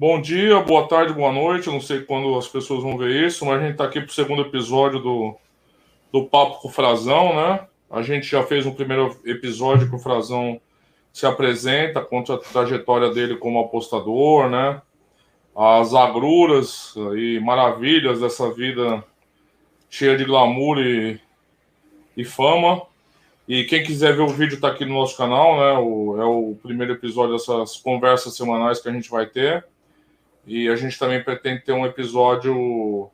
Bom dia, boa tarde, boa noite. Eu não sei quando as pessoas vão ver isso, mas a gente está aqui para o segundo episódio do, do Papo com o Frazão, né? A gente já fez um primeiro episódio que o Frazão se apresenta, conta a trajetória dele como apostador, né? As agruras e maravilhas dessa vida cheia de glamour e, e fama. E quem quiser ver o vídeo está aqui no nosso canal, né? O, é o primeiro episódio dessas conversas semanais que a gente vai ter. E a gente também pretende ter um episódio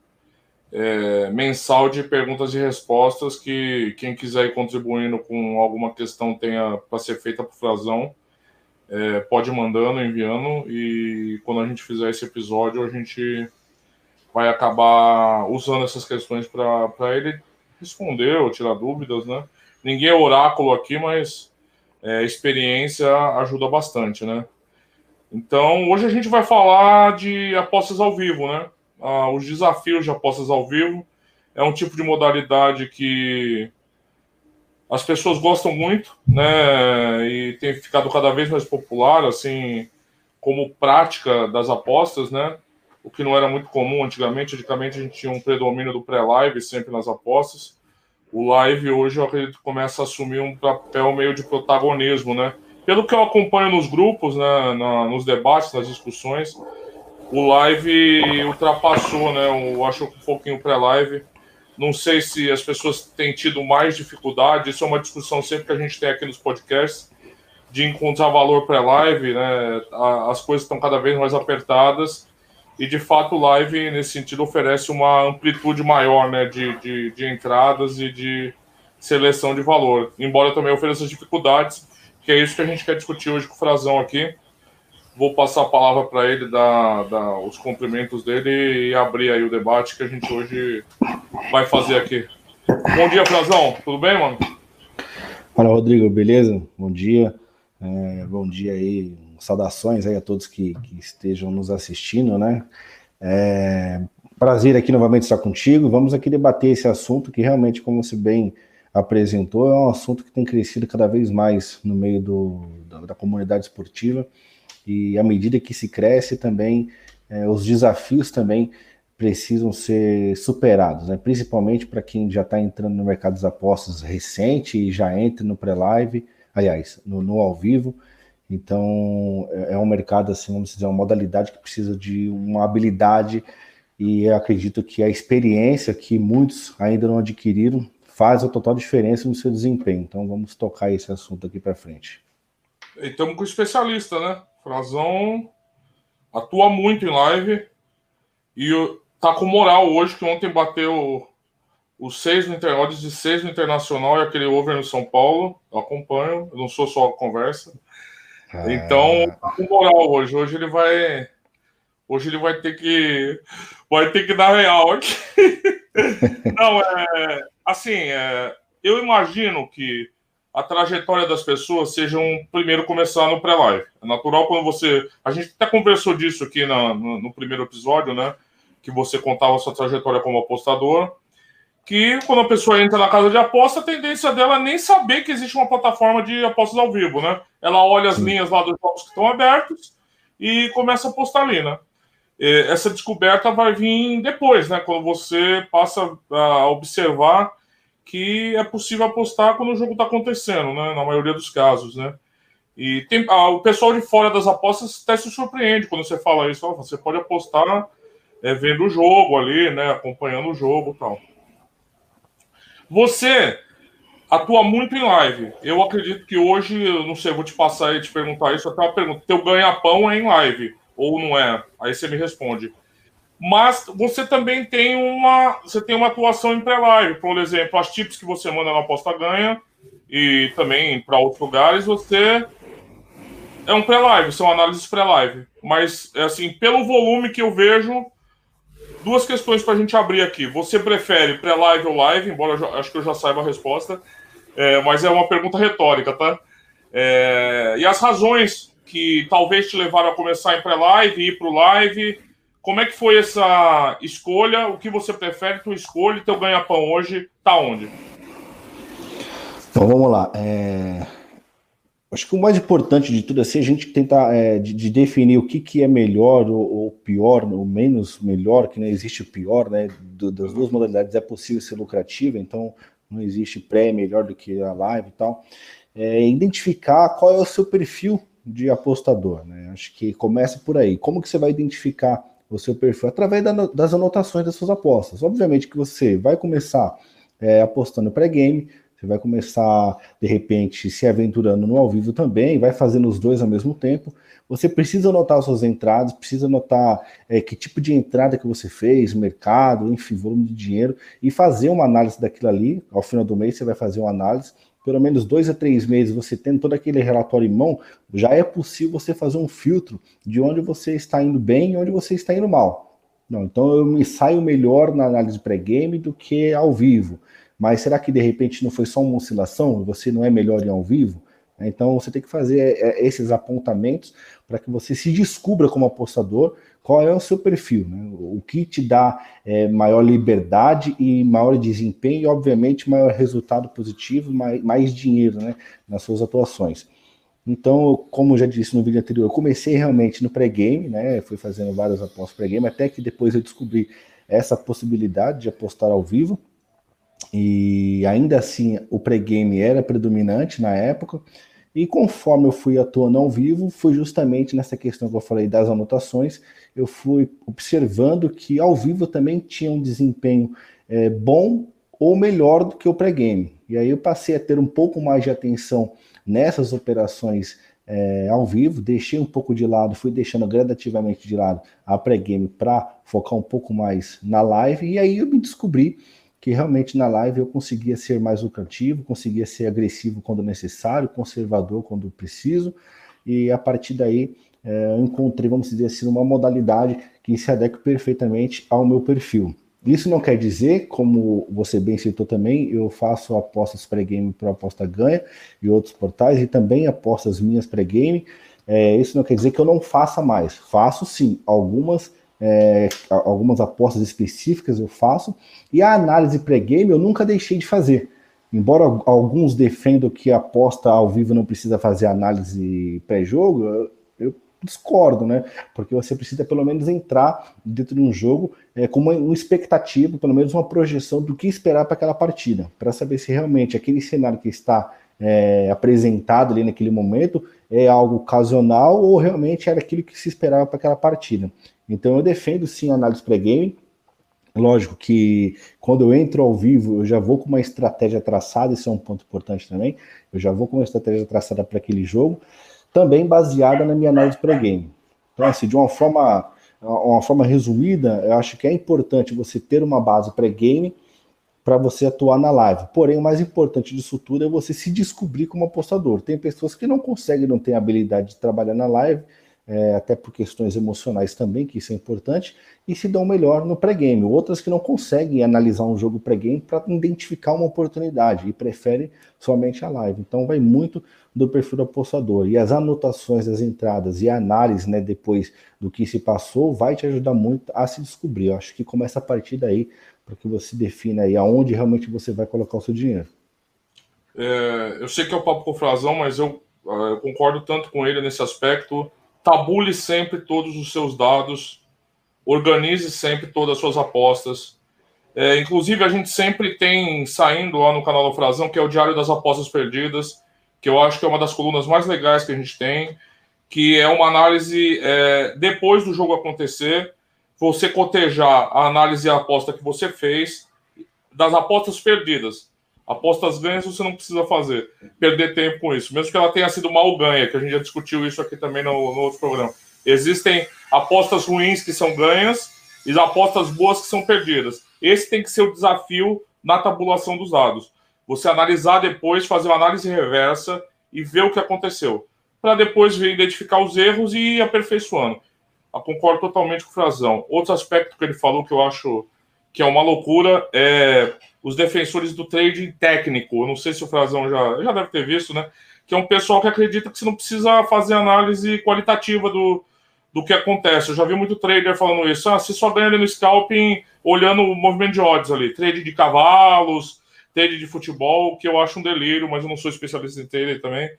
é, mensal de perguntas e respostas que quem quiser ir contribuindo com alguma questão tenha para ser feita o Frazão, é, pode mandando, enviando, e quando a gente fizer esse episódio, a gente vai acabar usando essas questões para ele responder ou tirar dúvidas, né? Ninguém é oráculo aqui, mas é, experiência ajuda bastante, né? Então, hoje a gente vai falar de apostas ao vivo, né? Ah, os desafios de apostas ao vivo. É um tipo de modalidade que as pessoas gostam muito, né? E tem ficado cada vez mais popular, assim, como prática das apostas, né? O que não era muito comum antigamente. Antigamente a gente tinha um predomínio do pré-live sempre nas apostas. O live hoje eu acredito começa a assumir um papel meio de protagonismo, né? Pelo que eu acompanho nos grupos, né, na, nos debates, nas discussões, o live ultrapassou, né? Eu acho um pouquinho pré-live. Não sei se as pessoas têm tido mais dificuldade. Isso é uma discussão sempre que a gente tem aqui nos podcasts de encontrar valor pré-live, né? As coisas estão cada vez mais apertadas e de fato o live nesse sentido oferece uma amplitude maior, né? De, de, de entradas e de seleção de valor. Embora também ofereça dificuldades que é isso que a gente quer discutir hoje com o Frazão aqui. Vou passar a palavra para ele, dar, dar os cumprimentos dele e abrir aí o debate que a gente hoje vai fazer aqui. Bom dia, Frazão. Tudo bem, mano? Fala, Rodrigo. Beleza? Bom dia. É, bom dia aí. Saudações aí a todos que, que estejam nos assistindo, né? É, prazer aqui novamente estar contigo. Vamos aqui debater esse assunto que realmente, como você bem apresentou, é um assunto que tem crescido cada vez mais no meio do, da, da comunidade esportiva e à medida que se cresce também, é, os desafios também precisam ser superados, né? principalmente para quem já está entrando no mercado das apostas recente e já entra no pré-live, aliás, no, no, ao vivo. Então, é, é um mercado, assim, vamos dizer, uma modalidade que precisa de uma habilidade e eu acredito que a experiência que muitos ainda não adquiriram faz a total diferença no seu desempenho. Então vamos tocar esse assunto aqui para frente. E estamos com o especialista, né? Frazão atua muito em live e tá com moral hoje, que ontem bateu os seis no odds de seis no Internacional e aquele over no São Paulo. Eu acompanho, eu não sou só a conversa. Ah. Então, tá com moral hoje. Hoje ele vai. Hoje ele vai ter que. Vai ter que dar real aqui. não, é assim, é, eu imagino que a trajetória das pessoas seja um primeiro começar no pré-live. É natural quando você. A gente até conversou disso aqui na, no, no, primeiro episódio, né? Que você contava a sua trajetória como apostador. Que quando a pessoa entra na casa de aposta, a tendência dela é nem saber que existe uma plataforma de apostas ao vivo, né? Ela olha as linhas lá dos jogos que estão abertos e começa a apostar ali, né? Essa descoberta vai vir depois, né? Quando você passa a observar que é possível apostar quando o jogo está acontecendo, né? Na maioria dos casos, né? E tem, ah, o pessoal de fora das apostas até se surpreende quando você fala isso. você pode apostar é, vendo o jogo ali, né? Acompanhando o jogo tal. Você atua muito em live. Eu acredito que hoje, não sei, vou te passar e te perguntar isso. Até uma pergunta: teu ganha-pão é em live ou não é? Aí você me responde. Mas você também tem uma, você tem uma atuação em pré-live, por exemplo, as tips que você manda na aposta ganha e também para outros lugares, você é um pré-live, são análises pré-live. Mas é assim, pelo volume que eu vejo, duas questões para a gente abrir aqui. Você prefere pré-live ou live? Embora eu acho que eu já saiba a resposta, é, mas é uma pergunta retórica, tá? É, e as razões que talvez te levaram a começar em pré-live, ir para o live. Como é que foi essa escolha? O que você prefere? Tu escolhe, teu ganha-pão hoje tá onde? Então vamos lá. É... Acho que o mais importante de tudo é assim, a gente tentar é, de, de, definir o que, que é melhor ou, ou, pior, ou menos melhor, que não existe o pior, né? Do, das duas modalidades é possível ser lucrativa, então não existe pré melhor do que a live e tal. É, identificar qual é o seu perfil de apostador, né? Acho que começa por aí. Como que você vai identificar o seu perfil? Através da, das anotações das suas apostas. Obviamente que você vai começar é, apostando pré-game, você vai começar, de repente, se aventurando no ao vivo também, vai fazendo os dois ao mesmo tempo. Você precisa anotar suas entradas, precisa anotar é, que tipo de entrada que você fez, mercado, enfim, volume de dinheiro, e fazer uma análise daquilo ali. Ao final do mês, você vai fazer uma análise. Pelo menos dois a três meses, você tendo todo aquele relatório em mão, já é possível você fazer um filtro de onde você está indo bem e onde você está indo mal. Não, então eu me saio melhor na análise pré-game do que ao vivo. Mas será que de repente não foi só uma oscilação? Você não é melhor em ao vivo? Então você tem que fazer é, é, esses apontamentos para que você se descubra como apostador qual é o seu perfil, né? o que te dá é, maior liberdade e maior desempenho e, obviamente, maior resultado positivo, mais, mais dinheiro né, nas suas atuações. Então, como eu já disse no vídeo anterior, eu comecei realmente no pré-game, né? Fui fazendo várias apostas pré-game, até que depois eu descobri essa possibilidade de apostar ao vivo e ainda assim o pré-game era predominante na época. E conforme eu fui atuando ao vivo, foi justamente nessa questão que eu falei das anotações, eu fui observando que ao vivo também tinha um desempenho é, bom ou melhor do que o pré-game. E aí eu passei a ter um pouco mais de atenção nessas operações é, ao vivo, deixei um pouco de lado, fui deixando gradativamente de lado a pré-game para focar um pouco mais na live, e aí eu me descobri que realmente na live eu conseguia ser mais lucrativo, conseguia ser agressivo quando necessário, conservador quando preciso, e a partir daí é, eu encontrei, vamos dizer assim, uma modalidade que se adequa perfeitamente ao meu perfil. Isso não quer dizer, como você bem citou também, eu faço apostas pré-game para aposta ganha e outros portais, e também apostas minhas pré-game. É, isso não quer dizer que eu não faça mais. Faço sim, algumas é, algumas apostas específicas eu faço, e a análise pré-game eu nunca deixei de fazer. Embora alguns defendam que a aposta ao vivo não precisa fazer análise pré-jogo, eu, discordo, né? Porque você precisa pelo menos entrar dentro de um jogo é, com uma, uma expectativa, pelo menos uma projeção do que esperar para aquela partida, para saber se realmente aquele cenário que está é, apresentado ali naquele momento é algo ocasional ou realmente era aquilo que se esperava para aquela partida. Então eu defendo sim a análise pré-game. Lógico que quando eu entro ao vivo, eu já vou com uma estratégia traçada, isso é um ponto importante também. Eu já vou com uma estratégia traçada para aquele jogo, também baseada na minha análise pré-game. Então, assim, de uma forma, uma forma resumida, eu acho que é importante você ter uma base pré-game para você atuar na live. Porém, o mais importante disso tudo é você se descobrir como apostador. Tem pessoas que não conseguem, não têm habilidade de trabalhar na live, é, até por questões emocionais também, que isso é importante, e se dão melhor no pré-game. Outras que não conseguem analisar um jogo pré-game para identificar uma oportunidade e preferem somente a live. Então vai muito do perfil do apostador. E as anotações das entradas e a análise né, depois do que se passou vai te ajudar muito a se descobrir. Eu acho que começa a partir daí para que você defina aí aonde realmente você vai colocar o seu dinheiro. É, eu sei que é o papo com o Frazão, mas eu, ah, eu concordo tanto com ele nesse aspecto tabule sempre todos os seus dados, organize sempre todas as suas apostas. É, inclusive, a gente sempre tem saindo lá no canal do Frazão, que é o Diário das Apostas Perdidas, que eu acho que é uma das colunas mais legais que a gente tem, que é uma análise é, depois do jogo acontecer, você cotejar a análise e a aposta que você fez das apostas perdidas. Apostas ganhas você não precisa fazer, perder tempo com isso, mesmo que ela tenha sido mal ganha, que a gente já discutiu isso aqui também no, no outro programa. Existem apostas ruins que são ganhas e apostas boas que são perdidas. Esse tem que ser o desafio na tabulação dos dados. Você analisar depois, fazer uma análise reversa e ver o que aconteceu, para depois ver, identificar os erros e ir aperfeiçoando. Eu concordo totalmente com o Frazão. Outro aspecto que ele falou que eu acho que é uma loucura é os defensores do trading técnico. Eu não sei se o Frazão já, já deve ter visto, né? Que é um pessoal que acredita que você não precisa fazer análise qualitativa do, do que acontece. Eu já vi muito trader falando isso. Ah, você só ganha ali no scalping olhando o movimento de odds ali. Trade de cavalos, trade de futebol, que eu acho um delírio, mas eu não sou especialista em trader também.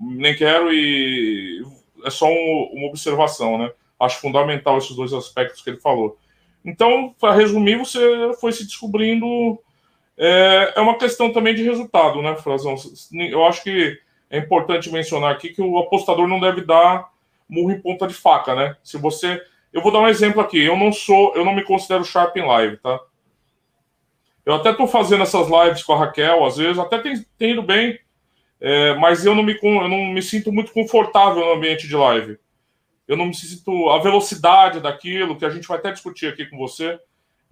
nem quero e é só um, uma observação, né? Acho fundamental esses dois aspectos que ele falou. Então, para resumir, você foi se descobrindo. É, é, uma questão também de resultado, né, Frazão? Eu acho que é importante mencionar aqui que o apostador não deve dar murro em ponta de faca, né? Se você. Eu vou dar um exemplo aqui. Eu não sou, eu não me considero sharp em live, tá? Eu até estou fazendo essas lives com a Raquel, às vezes, até tem, tem ido bem, é, mas eu não, me, eu não me sinto muito confortável no ambiente de live. Eu não me sinto a velocidade daquilo, que a gente vai até discutir aqui com você,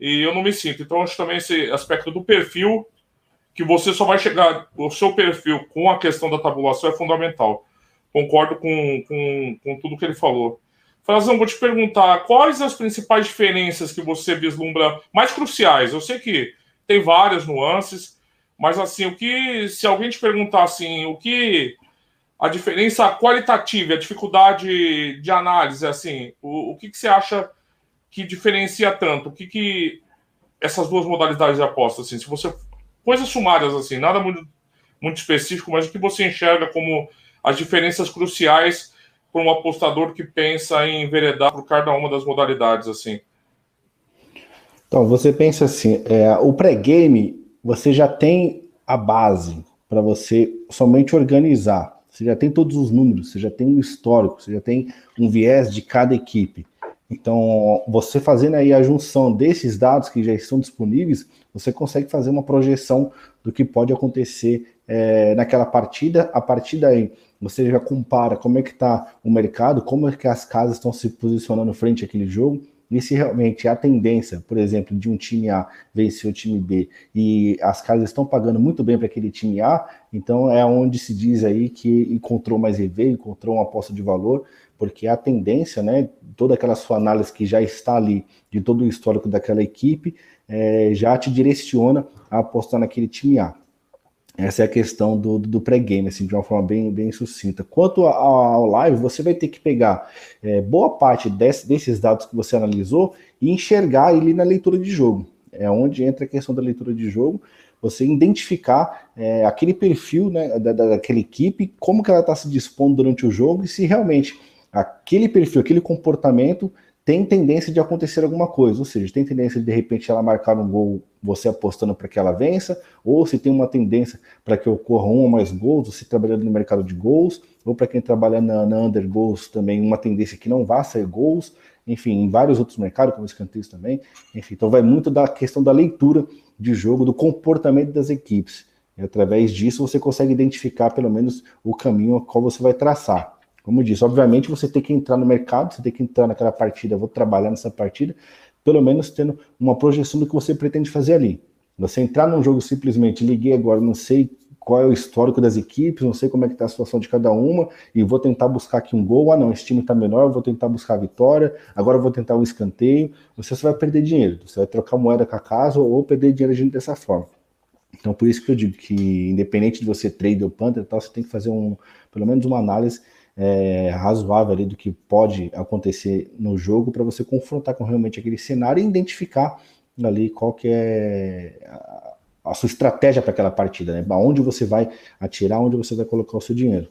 e eu não me sinto. Então, acho também esse aspecto do perfil, que você só vai chegar, o seu perfil com a questão da tabulação é fundamental. Concordo com, com, com tudo que ele falou. Frazão, vou te perguntar, quais as principais diferenças que você vislumbra mais cruciais? Eu sei que tem várias nuances, mas assim, o que se alguém te perguntar assim, o que a diferença qualitativa, a dificuldade de análise, assim, o, o que, que você acha que diferencia tanto? O que, que essas duas modalidades de aposta, assim, se você coisas sumárias assim, nada muito, muito específico, mas o que você enxerga como as diferenças cruciais para um apostador que pensa em enveredar por cada uma das modalidades, assim. Então, você pensa assim, é, o pré-game, você já tem a base para você somente organizar. Você já tem todos os números, você já tem o histórico, você já tem um viés de cada equipe. Então, você fazendo aí a junção desses dados que já estão disponíveis, você consegue fazer uma projeção do que pode acontecer é, naquela partida. A partir daí, você já compara como é que está o mercado, como é que as casas estão se posicionando frente àquele jogo, e se realmente a tendência, por exemplo, de um time A vencer o time B e as casas estão pagando muito bem para aquele time A, então é onde se diz aí que encontrou mais EV, encontrou uma aposta de valor, porque a tendência, né, toda aquela sua análise que já está ali, de todo o histórico daquela equipe, é, já te direciona a apostar naquele time A. Essa é a questão do, do pré-game, assim, de uma forma bem, bem sucinta. Quanto ao live, você vai ter que pegar é, boa parte desse, desses dados que você analisou e enxergar ele na leitura de jogo. É onde entra a questão da leitura de jogo, você identificar é, aquele perfil né, da, daquela equipe, como que ela está se dispondo durante o jogo e se realmente aquele perfil, aquele comportamento tem tendência de acontecer alguma coisa, ou seja, tem tendência de de repente ela marcar um gol, você apostando para que ela vença, ou se tem uma tendência para que ocorra um ou mais gols, você trabalhando no mercado de gols, ou para quem trabalha na, na under goals também, uma tendência que não vá sair gols, enfim, em vários outros mercados, como escanteios também, enfim, então vai muito da questão da leitura de jogo, do comportamento das equipes. E através disso você consegue identificar pelo menos o caminho a qual você vai traçar. Como disse, obviamente você tem que entrar no mercado, você tem que entrar naquela partida, vou trabalhar nessa partida, pelo menos tendo uma projeção do que você pretende fazer ali. Você entrar num jogo simplesmente, liguei agora, não sei qual é o histórico das equipes, não sei como é que está a situação de cada uma, e vou tentar buscar aqui um gol, ah não, esse time está menor, vou tentar buscar a vitória, agora vou tentar um escanteio, você só vai perder dinheiro, você vai trocar moeda com a casa ou perder dinheiro dessa forma. Então por isso que eu digo que independente de você trade ou panther, tal, você tem que fazer um, pelo menos uma análise é, razoável ali do que pode acontecer no jogo para você confrontar com realmente aquele cenário e identificar ali qual que é a, a sua estratégia para aquela partida, né? Onde você vai atirar, onde você vai colocar o seu dinheiro.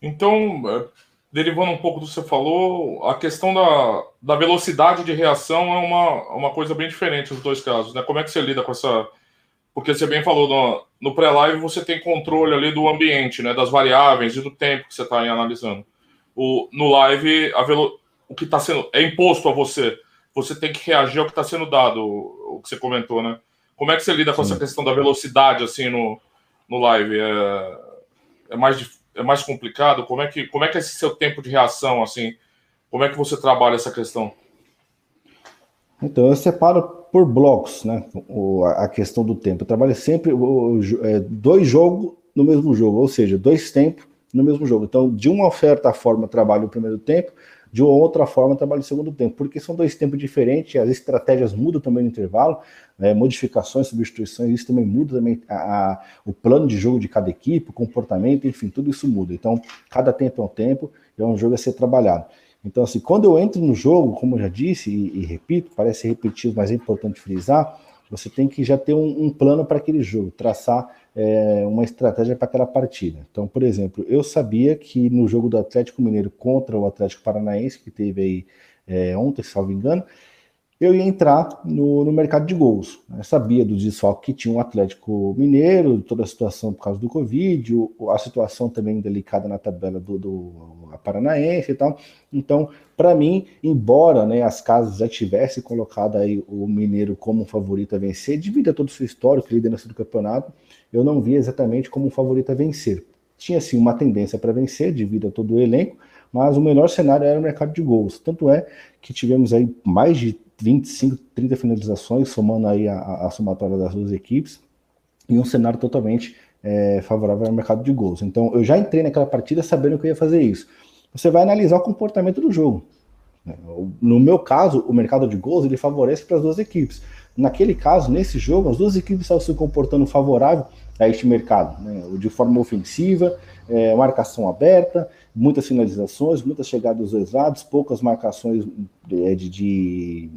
Então, é, derivando um pouco do que você falou, a questão da, da velocidade de reação é uma, uma coisa bem diferente nos dois casos, né? Como é que você lida com essa porque você bem falou, no, no pré-live você tem controle ali do ambiente, né, das variáveis e do tempo que você está analisando. O, no live, a velo, o que está sendo é imposto a você. Você tem que reagir ao que está sendo dado, o, o, que você comentou, né? Como é que você lida com essa questão da velocidade assim no, no live? É, é, mais, é mais complicado? Como é, que, como é que é esse seu tempo de reação assim? Como é que você trabalha essa questão? Então, eu separo por blocos, né? O, a questão do tempo. Eu trabalho sempre o, é, dois jogos no mesmo jogo, ou seja, dois tempos no mesmo jogo. Então, de uma certa forma, trabalho o primeiro tempo, de outra forma, trabalho o segundo tempo, porque são dois tempos diferentes, as estratégias mudam também no intervalo, né? modificações, substituições, isso também muda também a, a, o plano de jogo de cada equipe, o comportamento, enfim, tudo isso muda. Então, cada tempo é um tempo, é um jogo a ser trabalhado. Então, assim, quando eu entro no jogo, como eu já disse e, e repito, parece repetido, mas é importante frisar, você tem que já ter um, um plano para aquele jogo, traçar é, uma estratégia para aquela partida. Então, por exemplo, eu sabia que no jogo do Atlético Mineiro contra o Atlético Paranaense, que teve aí é, ontem, me engano, eu ia entrar no, no mercado de gols. Eu sabia do desfalque que tinha o um Atlético Mineiro, toda a situação por causa do Covid, a situação também delicada na tabela do, do Paranaense e tal. Então, para mim, embora né, as casas já tivessem colocado aí o Mineiro como favorito a vencer, devido a todo o seu histórico, liderança do campeonato, eu não via exatamente como um favorito a vencer. Tinha sim uma tendência para vencer, devido a todo o elenco, mas o melhor cenário era o mercado de gols. Tanto é que tivemos aí mais de 25, 30 finalizações, somando aí a, a somatória das duas equipes, e um cenário totalmente é, favorável ao mercado de gols. Então, eu já entrei naquela partida sabendo que eu ia fazer isso. Você vai analisar o comportamento do jogo. No meu caso, o mercado de gols ele favorece para as duas equipes. Naquele caso, nesse jogo, as duas equipes estavam se comportando favorável a este mercado, né? de forma ofensiva, é, marcação aberta, muitas finalizações, muitas chegadas dos dois lados, poucas marcações de, de, de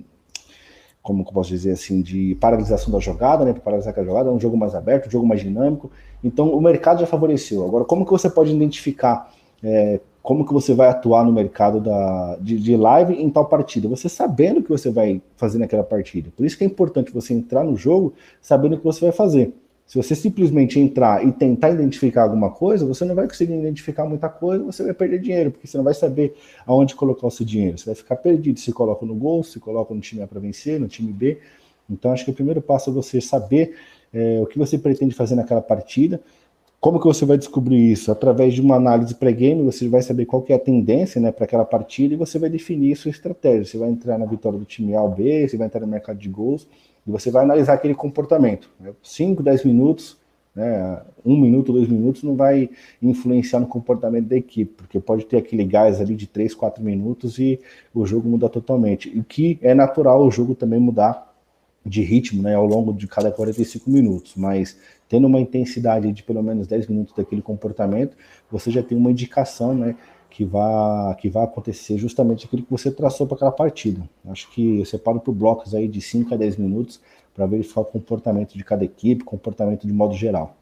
como que posso dizer assim, de paralisação da jogada, né, para paralisar a jogada, é um jogo mais aberto, um jogo mais dinâmico, então o mercado já favoreceu. Agora, como que você pode identificar é, como que você vai atuar no mercado da, de, de, live em tal partida? Você sabendo o que você vai fazer naquela partida. Por isso que é importante você entrar no jogo sabendo o que você vai fazer. Se você simplesmente entrar e tentar identificar alguma coisa, você não vai conseguir identificar muita coisa, você vai perder dinheiro, porque você não vai saber aonde colocar o seu dinheiro. Você vai ficar perdido se coloca no gol, se coloca no time A para vencer, no time B. Então, acho que o primeiro passo é você saber é, o que você pretende fazer naquela partida. Como que você vai descobrir isso? Através de uma análise pré-game, você vai saber qual que é a tendência né, para aquela partida e você vai definir sua estratégia. Você vai entrar na vitória do time A ou B, você vai entrar no mercado de gols e você vai analisar aquele comportamento. 5, né? 10 minutos, né, um minuto, dois minutos, não vai influenciar no comportamento da equipe, porque pode ter aquele gás ali de 3, 4 minutos e o jogo muda totalmente. E que é natural o jogo também mudar de ritmo né, ao longo de cada 45 minutos, mas tendo uma intensidade de pelo menos 10 minutos daquele comportamento, você já tem uma indicação né, que vai, que vai acontecer justamente aquilo que você traçou para aquela partida. Acho que eu separo por blocos aí de 5 a 10 minutos para verificar o comportamento de cada equipe, comportamento de modo geral.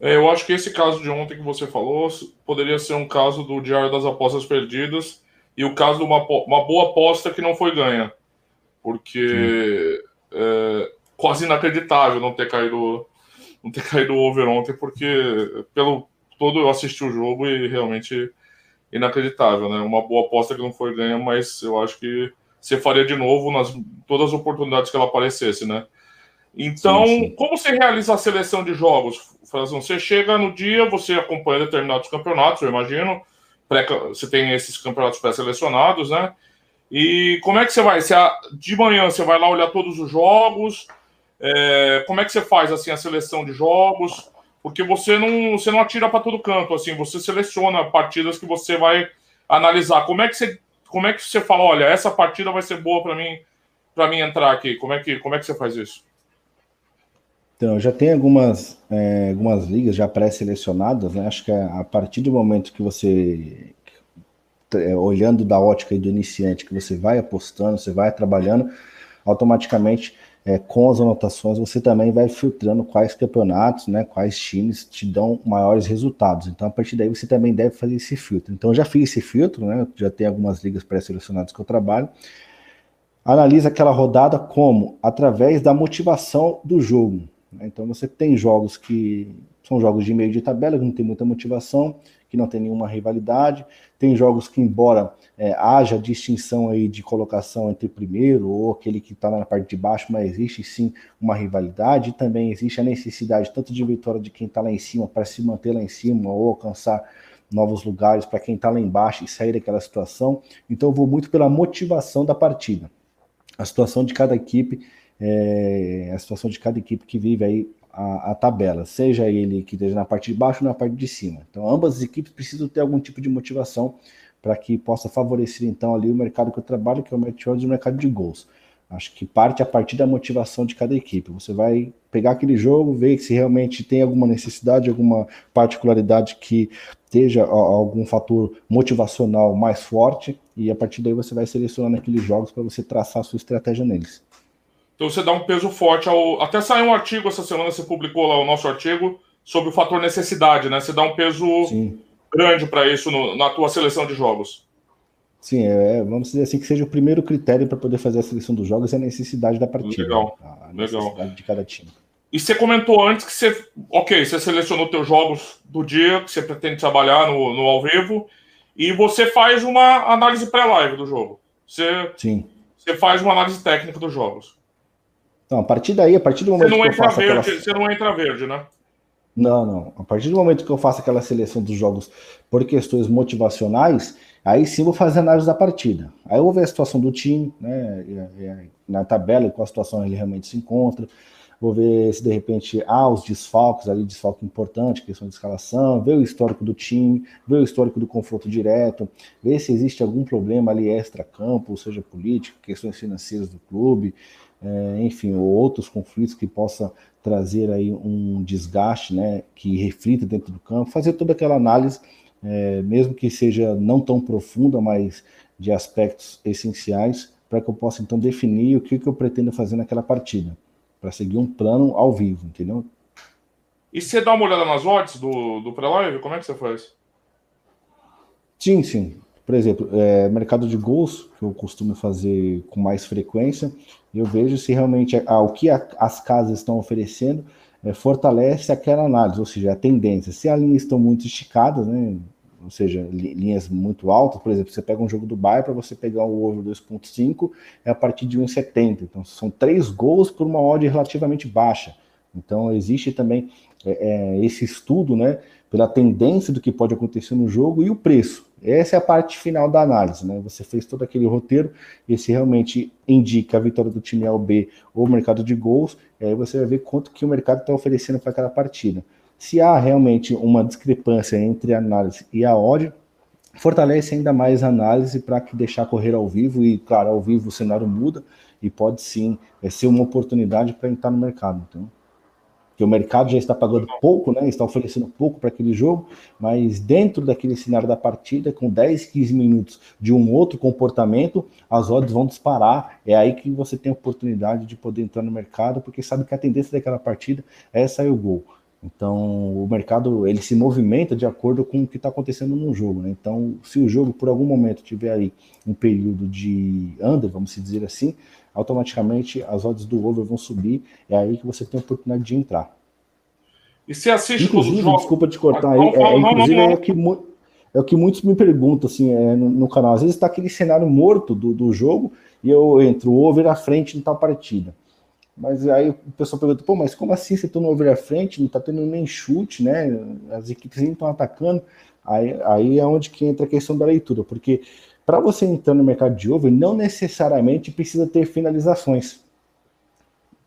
É, eu acho que esse caso de ontem que você falou poderia ser um caso do Diário das Apostas Perdidas e o caso de uma, uma boa aposta que não foi ganha. Porque é quase inacreditável não ter caído não ter caído o over ontem, porque pelo todo eu assisti o jogo e realmente inacreditável, né? Uma boa aposta que não foi ganha, mas eu acho que você faria de novo nas todas as oportunidades que ela aparecesse, né? Então, sim, sim. como você realiza a seleção de jogos, Frazão? Você chega no dia, você acompanha determinados campeonatos, eu imagino, pré, você tem esses campeonatos pré-selecionados, né? E como é que você vai? Você, de manhã você vai lá olhar todos os jogos? É, como é que você faz assim a seleção de jogos? Porque você não, você não atira para todo canto, assim, você seleciona partidas que você vai analisar. Como é que você, como é que você fala, olha, essa partida vai ser boa para mim, para mim entrar aqui? Como é que, como é que você faz isso? Então, já tem algumas, é, algumas ligas já pré-selecionadas, né? Acho que a partir do momento que você, é, olhando da ótica do iniciante, que você vai apostando, você vai trabalhando, automaticamente é, com as anotações, você também vai filtrando quais campeonatos, né, quais times te dão maiores resultados. Então, a partir daí, você também deve fazer esse filtro. Então, já fiz esse filtro, né, já tem algumas ligas pré-selecionadas que eu trabalho. Analisa aquela rodada como? Através da motivação do jogo. Né? Então, você tem jogos que são jogos de meio de tabela, que não tem muita motivação, que não tem nenhuma rivalidade. Tem jogos que, embora é, haja distinção aí de colocação entre o primeiro ou aquele que está na parte de baixo, mas existe sim uma rivalidade, também existe a necessidade tanto de vitória de quem está lá em cima para se manter lá em cima ou alcançar novos lugares para quem está lá embaixo e sair daquela situação. Então eu vou muito pela motivação da partida. A situação de cada equipe, é, a situação de cada equipe que vive aí a, a, tabela, seja ele que esteja na parte de baixo ou na parte de cima. Então ambas as equipes precisam ter algum tipo de motivação para que possa favorecer então ali o mercado que eu trabalho, que é o Meteor e o mercado de gols. Acho que parte a partir da motivação de cada equipe. Você vai pegar aquele jogo, ver se realmente tem alguma necessidade, alguma particularidade que esteja algum fator motivacional mais forte, e a partir daí você vai selecionando aqueles jogos para você traçar a sua estratégia neles. Então você dá um peso forte ao. Até saiu um artigo essa semana, você publicou lá o nosso artigo sobre o fator necessidade, né? Você dá um peso Sim. grande para isso no, na tua seleção de jogos. Sim, é, vamos dizer assim que seja o primeiro critério para poder fazer a seleção dos jogos é a necessidade da partida. Legal. A necessidade legal. de cada time. E você comentou antes que você, ok, você selecionou teus jogos do dia que você pretende trabalhar no, no ao vivo e você faz uma análise pré-live do jogo. Você, Sim. Você faz uma análise técnica dos jogos. Então, a partir daí, a partir do momento você não que eu faço verde, aquela... Você não entra verde, né? Não, não. A partir do momento que eu faço aquela seleção dos jogos por questões motivacionais, aí sim vou fazer análise da partida. Aí eu vou ver a situação do time, né, na tabela, qual a situação ele realmente se encontra. Vou ver se de repente há os desfalques ali, desfalque importante, questão de escalação, ver o histórico do time, ver o histórico do confronto direto, ver se existe algum problema ali extra-campo, seja político, questões financeiras do clube, é, enfim, ou outros conflitos que possa trazer aí um desgaste, né, que reflita dentro do campo, fazer toda aquela análise, é, mesmo que seja não tão profunda, mas de aspectos essenciais, para que eu possa então definir o que, que eu pretendo fazer naquela partida, para seguir um plano ao vivo, entendeu? E você dá uma olhada nas odds do, do pré-live? Como é que você faz? Sim, sim. Por exemplo, é, mercado de gols, que eu costumo fazer com mais frequência, eu vejo se realmente ah, o que a, as casas estão oferecendo é, fortalece aquela análise, ou seja, a tendência. Se as linhas estão muito esticadas, né, ou seja, linhas muito altas, por exemplo, você pega um jogo do Bayern para você pegar o over 2.5 é a partir de 1,70. Então, são três gols por uma odd relativamente baixa. Então, existe também é, é, esse estudo, né, pela tendência do que pode acontecer no jogo e o preço. Essa é a parte final da análise, né? Você fez todo aquele roteiro, e se realmente indica a vitória do time A ou B ou o mercado de gols, aí você vai ver quanto que o mercado está oferecendo para aquela partida. Se há realmente uma discrepância entre a análise e a odd, fortalece ainda mais a análise para que deixar correr ao vivo, e claro, ao vivo o cenário muda, e pode sim é, ser uma oportunidade para entrar no mercado. Então, que o mercado já está pagando pouco, né? Está oferecendo pouco para aquele jogo, mas dentro daquele cenário da partida, com 10, 15 minutos de um outro comportamento, as odds vão disparar. É aí que você tem a oportunidade de poder entrar no mercado, porque sabe que a tendência daquela partida é sair o gol. Então, o mercado ele se movimenta de acordo com o que está acontecendo no jogo. Né? Então, se o jogo por algum momento tiver aí um período de under, vamos dizer assim, automaticamente as odds do over vão subir, é aí que você tem a oportunidade de entrar. E se assiste inclusive, os desculpa te cortar aí, é, é, inclusive é o que é o que muitos me perguntam assim, é, no, no, canal. Às vezes está aquele cenário morto do, do jogo e eu entro over à frente em tal partida. Mas aí o pessoal pergunta, pô, mas como assim você tá no over à frente, não está tendo nem chute, né? As equipes nem estão atacando. Aí, aí é onde que entra a questão da leitura, porque para você entrar no mercado de over, não necessariamente precisa ter finalizações.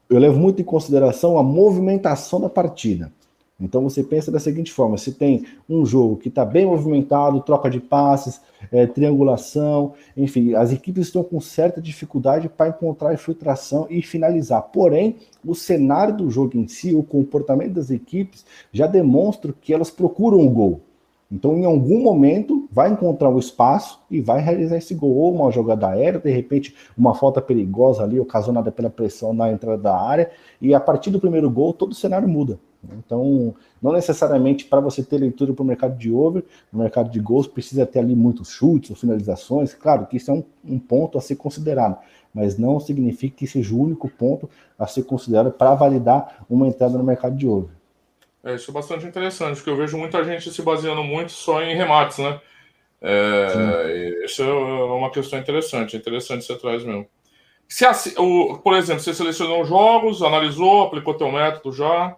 Eu levo muito em consideração a movimentação da partida. Então você pensa da seguinte forma: se tem um jogo que está bem movimentado, troca de passes, é, triangulação, enfim, as equipes estão com certa dificuldade para encontrar infiltração e finalizar. Porém, o cenário do jogo em si, o comportamento das equipes já demonstra que elas procuram o gol. Então, em algum momento, vai encontrar o espaço e vai realizar esse gol. Ou uma jogada aérea, de repente, uma falta perigosa ali, ocasionada pela pressão na entrada da área. E a partir do primeiro gol, todo o cenário muda. Então, não necessariamente para você ter leitura para o mercado de over, no mercado de gols, precisa ter ali muitos chutes ou finalizações. Claro que isso é um, um ponto a ser considerado, mas não significa que seja o único ponto a ser considerado para validar uma entrada no mercado de over. É, isso é bastante interessante, porque eu vejo muita gente se baseando muito só em remates, né? É, isso é uma questão interessante, interessante você traz mesmo. Se, o, por exemplo, você selecionou jogos, analisou, aplicou teu método já.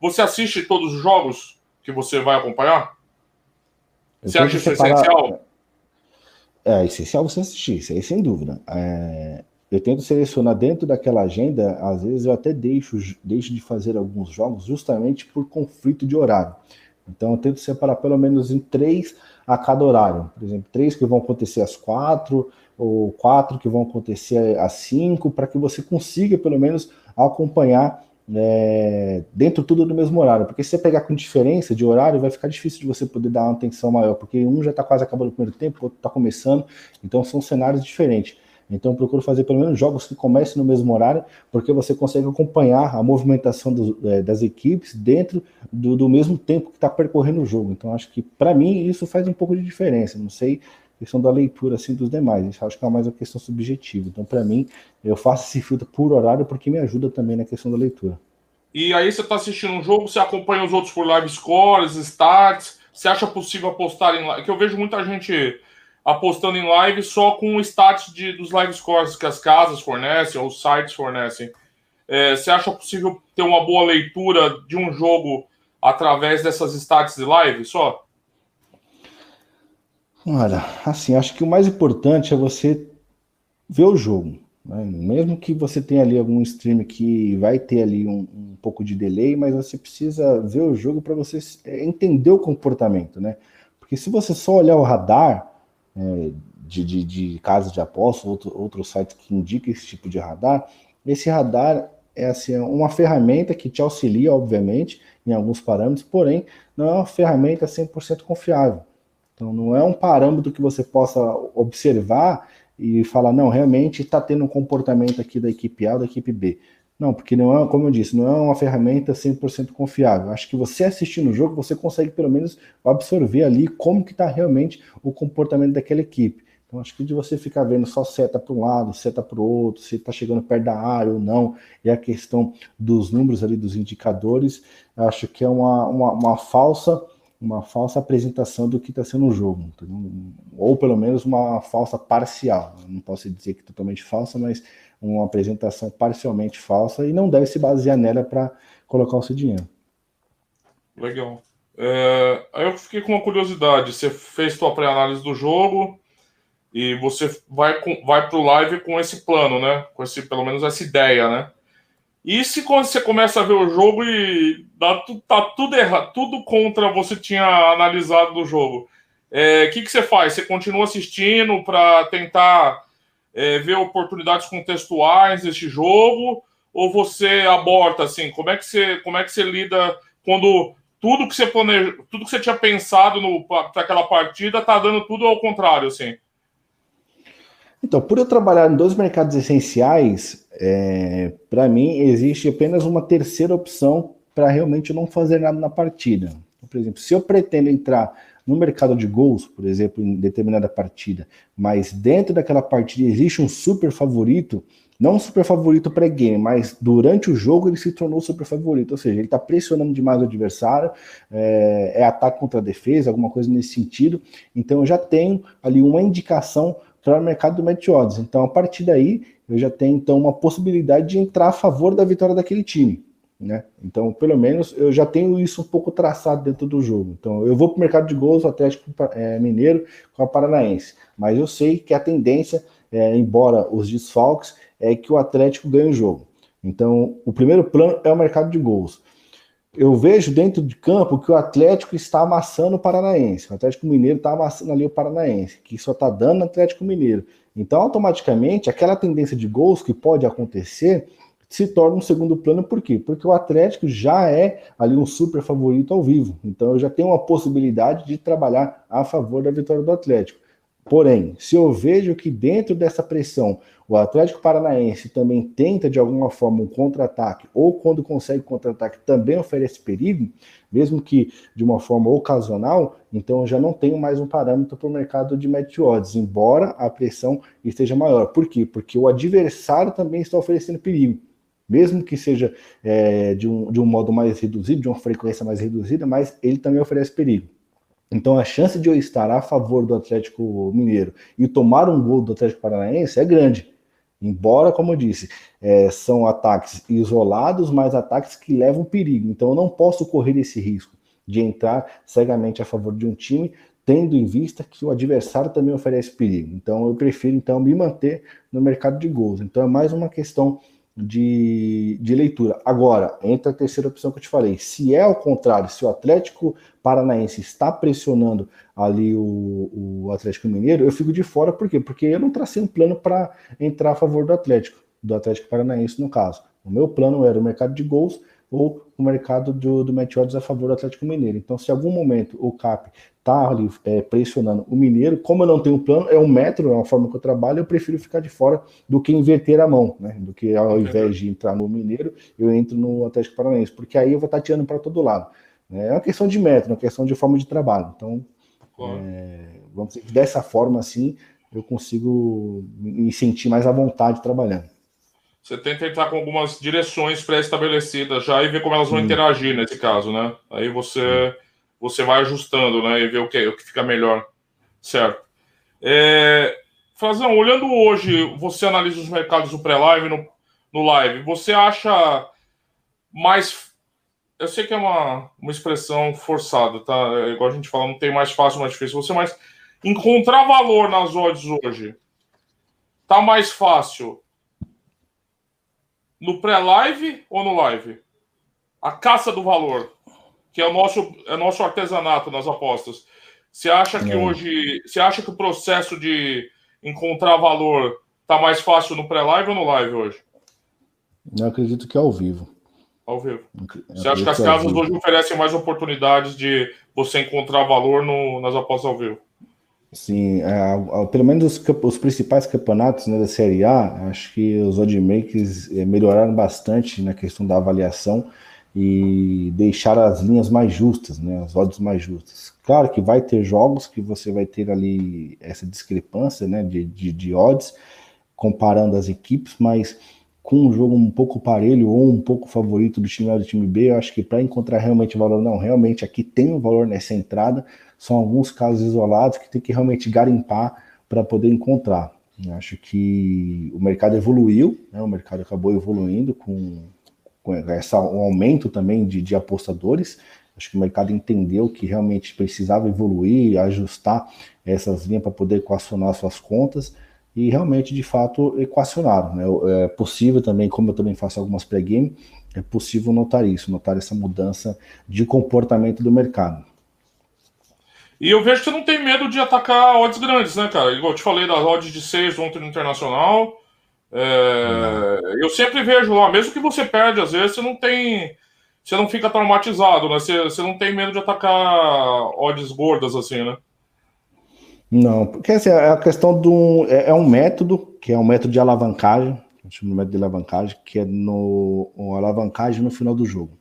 Você assiste todos os jogos que você vai acompanhar? Eu você acha isso separar... essencial? É, é essencial você assistir, isso aí sem dúvida. É, eu tento selecionar dentro daquela agenda, às vezes eu até deixo, deixo de fazer alguns jogos justamente por conflito de horário. Então eu tento separar pelo menos em três a cada horário. Por exemplo, três que vão acontecer às quatro, ou quatro que vão acontecer às cinco, para que você consiga pelo menos acompanhar é, dentro tudo do mesmo horário. Porque se você pegar com diferença de horário, vai ficar difícil de você poder dar uma atenção maior, porque um já está quase acabando o primeiro tempo, o outro está começando, então são cenários diferentes. Então procuro fazer pelo menos jogos que comecem no mesmo horário, porque você consegue acompanhar a movimentação do, é, das equipes dentro do, do mesmo tempo que está percorrendo o jogo. Então acho que para mim isso faz um pouco de diferença. Não sei questão da leitura assim dos demais. Isso acho que é mais uma questão subjetiva. Então para mim eu faço esse filtro por horário porque me ajuda também na questão da leitura. E aí você está assistindo um jogo, você acompanha os outros por live scores, stats. Você acha possível apostar em? Que eu vejo muita gente apostando em live só com o stats de, dos live scores que as casas fornecem ou os sites fornecem. É, você acha possível ter uma boa leitura de um jogo através dessas stats de live só? Olha, assim, acho que o mais importante é você ver o jogo. Né? Mesmo que você tenha ali algum stream que vai ter ali um, um pouco de delay, mas você precisa ver o jogo para você entender o comportamento, né? Porque se você só olhar o radar, é, de, de, de casas de aposta, outro, outro site que indica esse tipo de radar, esse radar é assim, uma ferramenta que te auxilia, obviamente, em alguns parâmetros, porém, não é uma ferramenta 100% confiável. Então, não é um parâmetro que você possa observar e falar, não, realmente está tendo um comportamento aqui da equipe A ou da equipe B. Não, porque não é, como eu disse, não é uma ferramenta 100% confiável. Acho que você assistindo o jogo, você consegue pelo menos absorver ali como que está realmente o comportamento daquela equipe. Então, acho que de você ficar vendo só seta para um lado, seta para o outro, se está chegando perto da área ou não, e a questão dos números ali, dos indicadores, acho que é uma, uma, uma falsa uma falsa apresentação do que está sendo o jogo, ou pelo menos uma falsa parcial. Não posso dizer que totalmente falsa, mas uma apresentação parcialmente falsa e não deve se basear nela para colocar o seu dinheiro. Legal. É, aí eu fiquei com uma curiosidade. Você fez sua pré-análise do jogo e você vai, vai para o live com esse plano, né? Com esse, pelo menos essa ideia, né? E se quando você começa a ver o jogo e dá, tá tudo errado, tudo contra você tinha analisado do jogo, o é, que, que você faz? Você continua assistindo para tentar é, ver oportunidades contextuais nesse jogo ou você aborta assim? Como é que você, como é que você lida quando tudo que você planeja, tudo que você tinha pensado para aquela partida tá dando tudo ao contrário, assim? Então, por eu trabalhar em dois mercados essenciais, é, para mim existe apenas uma terceira opção para realmente não fazer nada na partida. Por exemplo, se eu pretendo entrar no mercado de gols, por exemplo, em determinada partida, mas dentro daquela partida existe um super favorito, não um super favorito pré-game, mas durante o jogo ele se tornou super favorito, ou seja, ele está pressionando demais o adversário, é, é, ataque contra defesa, alguma coisa nesse sentido, então eu já tenho ali uma indicação para o mercado do match odds, então a partir daí eu já tenho então uma possibilidade de entrar a favor da vitória daquele time. Né? Então, pelo menos, eu já tenho isso um pouco traçado dentro do jogo. Então, eu vou para o mercado de gols, Atlético é, Mineiro com a Paranaense. Mas eu sei que a tendência, é, embora os desfalques, é que o Atlético ganhe o jogo. Então, o primeiro plano é o mercado de gols. Eu vejo dentro de campo que o Atlético está amassando o Paranaense. O Atlético Mineiro está amassando ali o Paranaense, que só está dando Atlético Mineiro. Então, automaticamente, aquela tendência de gols que pode acontecer se torna um segundo plano, por quê? Porque o Atlético já é ali um super favorito ao vivo. Então eu já tenho uma possibilidade de trabalhar a favor da vitória do Atlético. Porém, se eu vejo que dentro dessa pressão o Atlético Paranaense também tenta de alguma forma um contra-ataque, ou quando consegue contra-ataque também oferece perigo, mesmo que de uma forma ocasional, então eu já não tenho mais um parâmetro para o mercado de match odds, embora a pressão esteja maior. Por quê? Porque o adversário também está oferecendo perigo mesmo que seja é, de, um, de um modo mais reduzido, de uma frequência mais reduzida, mas ele também oferece perigo. Então a chance de eu estar a favor do Atlético Mineiro e tomar um gol do Atlético Paranaense é grande. Embora, como eu disse, é, são ataques isolados, mas ataques que levam perigo. Então eu não posso correr esse risco de entrar cegamente a favor de um time, tendo em vista que o adversário também oferece perigo. Então eu prefiro então me manter no mercado de gols. Então é mais uma questão de, de leitura. Agora, entra a terceira opção que eu te falei. Se é ao contrário, se o Atlético Paranaense está pressionando ali o, o Atlético Mineiro, eu fico de fora, por quê? Porque eu não tracei um plano para entrar a favor do Atlético, do Atlético Paranaense, no caso. O meu plano era o mercado de gols, ou o mercado do, do match odds a favor do Atlético Mineiro. Então, se em algum momento o CAP está ali é, pressionando o Mineiro, como eu não tenho plano, é um metro, é uma forma que eu trabalho, eu prefiro ficar de fora do que inverter a mão, né? Do que ao invés de entrar no Mineiro, eu entro no Atlético Paranaense, porque aí eu vou tateando para todo lado. Né? É uma questão de metro, é uma questão de forma de trabalho. Então, é, vamos dizer, dessa forma assim, eu consigo me sentir mais à vontade trabalhando. Você tenta entrar com algumas direções pré-estabelecidas já e ver como elas vão interagir nesse caso, né? Aí você, você vai ajustando, né? E ver o que, o que fica melhor. Certo. É, Frazão, olhando hoje, você analisa os mercados do pré-live no, no live. Você acha mais. Eu sei que é uma, uma expressão forçada, tá? É igual a gente fala, não tem mais fácil, mais difícil. Você mais. Encontrar valor nas odds hoje tá mais fácil no pré-live ou no live? A caça do valor, que é o nosso, é nosso artesanato nas apostas. Você acha que é. hoje. Você acha que o processo de encontrar valor tá mais fácil no pré-live ou no live hoje? Eu acredito que é ao vivo. Ao vivo. Você acha que as casas hoje oferecem mais oportunidades de você encontrar valor no, nas apostas ao vivo? Sim, é, pelo menos os, os, principais campeonatos né, da Série A, acho que os oddmakers é, melhoraram bastante na questão da avaliação e deixaram as linhas mais justas, né, as odds mais justas. Claro que vai ter jogos que você vai ter ali essa discrepância né, de, de, de odds, comparando as equipes, mas com um jogo um pouco parelho ou um pouco favorito do time A do time B, eu acho que para encontrar realmente valor, não, realmente aqui tem um valor nessa entrada, são alguns casos isolados que tem que realmente garimpar para poder encontrar. Eu acho que o mercado evoluiu, né? o mercado acabou evoluindo com, com essa, um aumento também de, de apostadores. Acho que o mercado entendeu que realmente precisava evoluir, ajustar essas linhas para poder equacionar suas contas e realmente, de fato, equacionaram. Né? É possível também, como eu também faço algumas pré-game, é possível notar isso, notar essa mudança de comportamento do mercado. E eu vejo que você não tem medo de atacar odds grandes, né, cara? Igual eu te falei das odds de 6 ontem no Internacional. É... Eu sempre vejo lá, mesmo que você perde, às vezes, você não tem. Você não fica traumatizado, né? Você, você não tem medo de atacar odds gordas assim, né? Não, porque assim, é a questão do. É, é um método, que é um método de alavancagem, chama de método de alavancagem, que é no, alavancagem no final do jogo.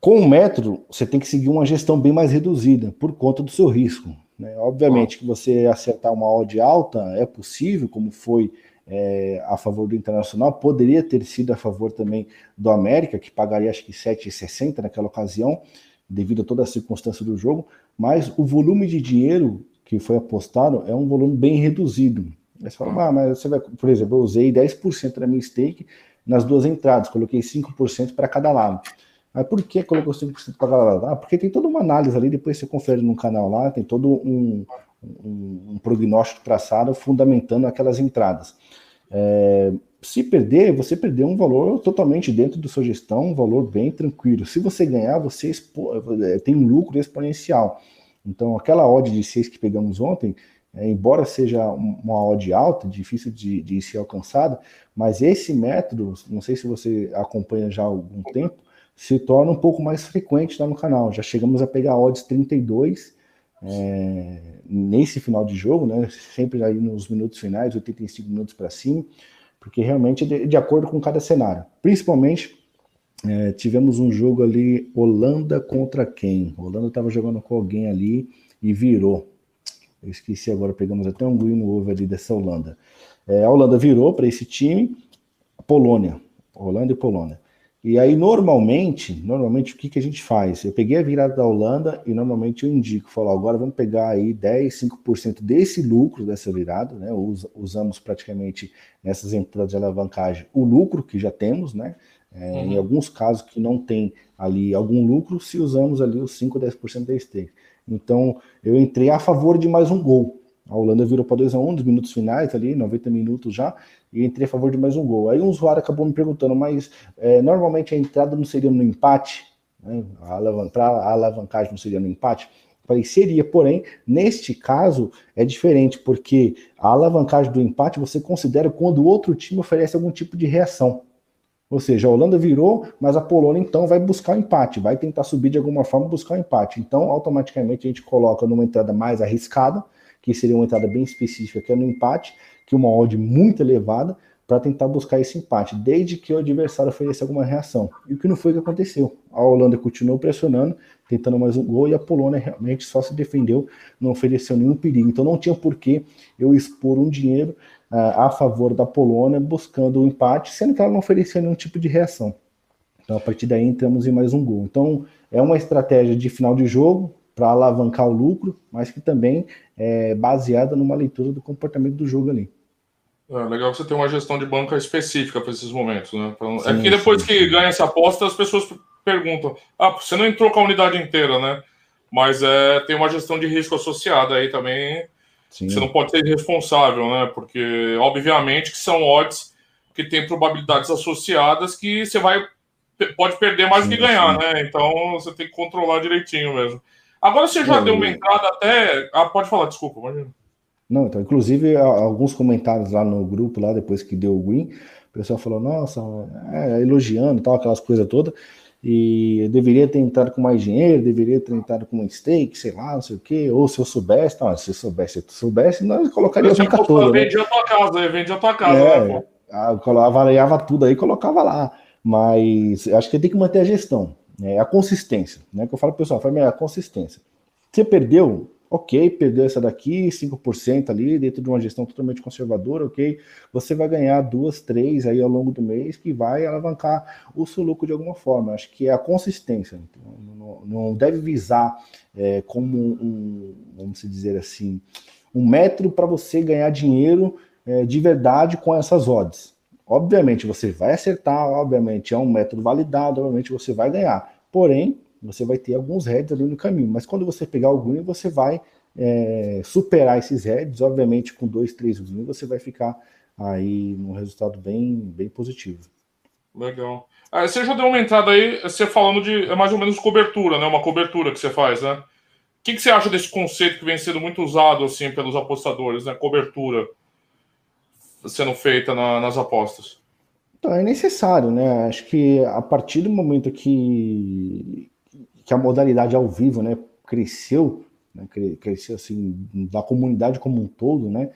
Com o método, você tem que seguir uma gestão bem mais reduzida, por conta do seu risco. Né? Obviamente que você acertar uma odd alta é possível, como foi é, a favor do Internacional, poderia ter sido a favor também do América, que pagaria acho que 7,60 naquela ocasião, devido a toda a circunstância do jogo, mas o volume de dinheiro que foi apostado é um volume bem reduzido. Aí você fala, ah, mas você vai, por exemplo, eu usei 10% da minha stake nas duas entradas, coloquei 5% para cada lado. Mas por que colocou 5% para galera? Ah, porque tem toda uma análise ali, depois você confere no canal lá, tem todo um, um, um prognóstico traçado fundamentando aquelas entradas. É, se perder, você perdeu um valor totalmente dentro da sua gestão, um valor bem tranquilo. Se você ganhar, você é, tem um lucro exponencial. Então, aquela odd de 6 que pegamos ontem, é, embora seja uma odd alta, difícil de, de ser alcançada, mas esse método, não sei se você acompanha já há algum tempo, se torna um pouco mais frequente lá no canal. Já chegamos a pegar odds 32 é, nesse final de jogo, né? Sempre aí nos minutos finais, 85 minutos para cima, porque realmente é de, de, acordo com cada cenário. Principalmente é, tivemos um jogo ali, Holanda contra quem? Holanda estava jogando com alguém ali e virou. Eu esqueci agora, pegamos até um green over ali dessa Holanda. É, a Holanda virou para esse time, Polônia, Holanda e Polônia. E aí, normalmente, normalmente o que, que a gente faz? Eu peguei a virada da Holanda e normalmente eu indico, falo, agora vamos pegar aí 10, 5% desse lucro dessa virada, né? usamos praticamente nessas entradas de alavancagem o lucro que já temos, né? É, uhum. Em alguns casos que não tem ali algum lucro, se usamos ali os 5, 10% da stake. Então, eu entrei a favor de mais um gol. A Holanda virou para 2 a 1 um, nos minutos finais ali, 90 minutos já, e entrei a favor de mais um gol. Aí um usuário acabou me perguntando, mas é, normalmente a entrada não seria no empate? Né? A, alavancar, a alavancagem não seria no empate? Falei, seria, porém, neste caso é diferente, porque a alavancagem do empate você considera quando o outro time oferece algum tipo de reação. Ou seja, a Holanda virou, mas a Polônia então vai buscar o empate, vai tentar subir de alguma forma buscar o empate. Então, automaticamente a gente coloca numa entrada mais arriscada, que seria uma entrada bem específica, que é no empate, que uma odd muito elevada, para tentar buscar esse empate, desde que o adversário ofereça alguma reação. E o que não foi que aconteceu. A Holanda continuou pressionando, tentando mais um gol, e a Polônia realmente só se defendeu, não ofereceu nenhum perigo. Então não tinha por que eu expor um dinheiro uh, a favor da Polônia buscando o um empate, sendo que ela não oferecia nenhum tipo de reação. Então a partir daí entramos em mais um gol. Então é uma estratégia de final de jogo para alavancar o lucro, mas que também é baseada numa leitura do comportamento do jogo ali. É legal que você tem uma gestão de banca específica para esses momentos, né? Pra... Sim, é que depois sim, que sim. ganha essa aposta, as pessoas perguntam: ah, você não entrou com a unidade inteira, né? Mas é, tem uma gestão de risco associada aí também. Você não pode ser irresponsável, né? Porque, obviamente, que são odds que tem probabilidades associadas que você vai pode perder mais do que ganhar, né? Então você tem que controlar direitinho mesmo. Agora você já é, deu uma entrada até. Ah, pode falar, desculpa, imagina. Não, então, inclusive, alguns comentários lá no grupo, lá depois que deu o win, o pessoal falou, nossa, é, elogiando tal, aquelas coisas todas, e deveria ter entrado com mais dinheiro, deveria ter entrado com um stake, sei lá, não sei o quê, ou se eu soubesse, não, se eu soubesse, se eu soubesse, nós colocaríamos a toda. Né? Vendia a tua casa, vendia a tua casa, é, né, avaliava tudo aí colocava lá, mas acho que tem que manter a gestão, né, a consistência, né, que eu falo pro pessoal, falo, é a consistência. Você perdeu, ok, perdeu essa daqui, 5% ali, dentro de uma gestão totalmente conservadora, ok, você vai ganhar duas, três aí ao longo do mês, que vai alavancar o seu lucro de alguma forma. Acho que é a consistência, então, não, não, deve visar é, como um, vamos dizer assim, um método para você ganhar dinheiro é, de verdade com essas odds. Obviamente você vai acertar, obviamente é um método validado, obviamente você vai ganhar. Porém, você vai ter alguns heads ali no caminho. Mas quando você pegar o green, você vai é, superar esses heads. Obviamente, com dois, três green, você vai ficar aí num resultado bem, bem positivo. Legal. Ah, você já deu uma entrada aí, você falando de é mais ou menos cobertura, né? Uma cobertura que você faz, né? O que, que você acha desse conceito que vem sendo muito usado assim pelos apostadores, né? Cobertura sendo feita na, nas apostas. Então, é necessário, né? Acho que a partir do momento que, que a modalidade ao vivo, né, cresceu, né, cresceu assim da comunidade como um todo, né,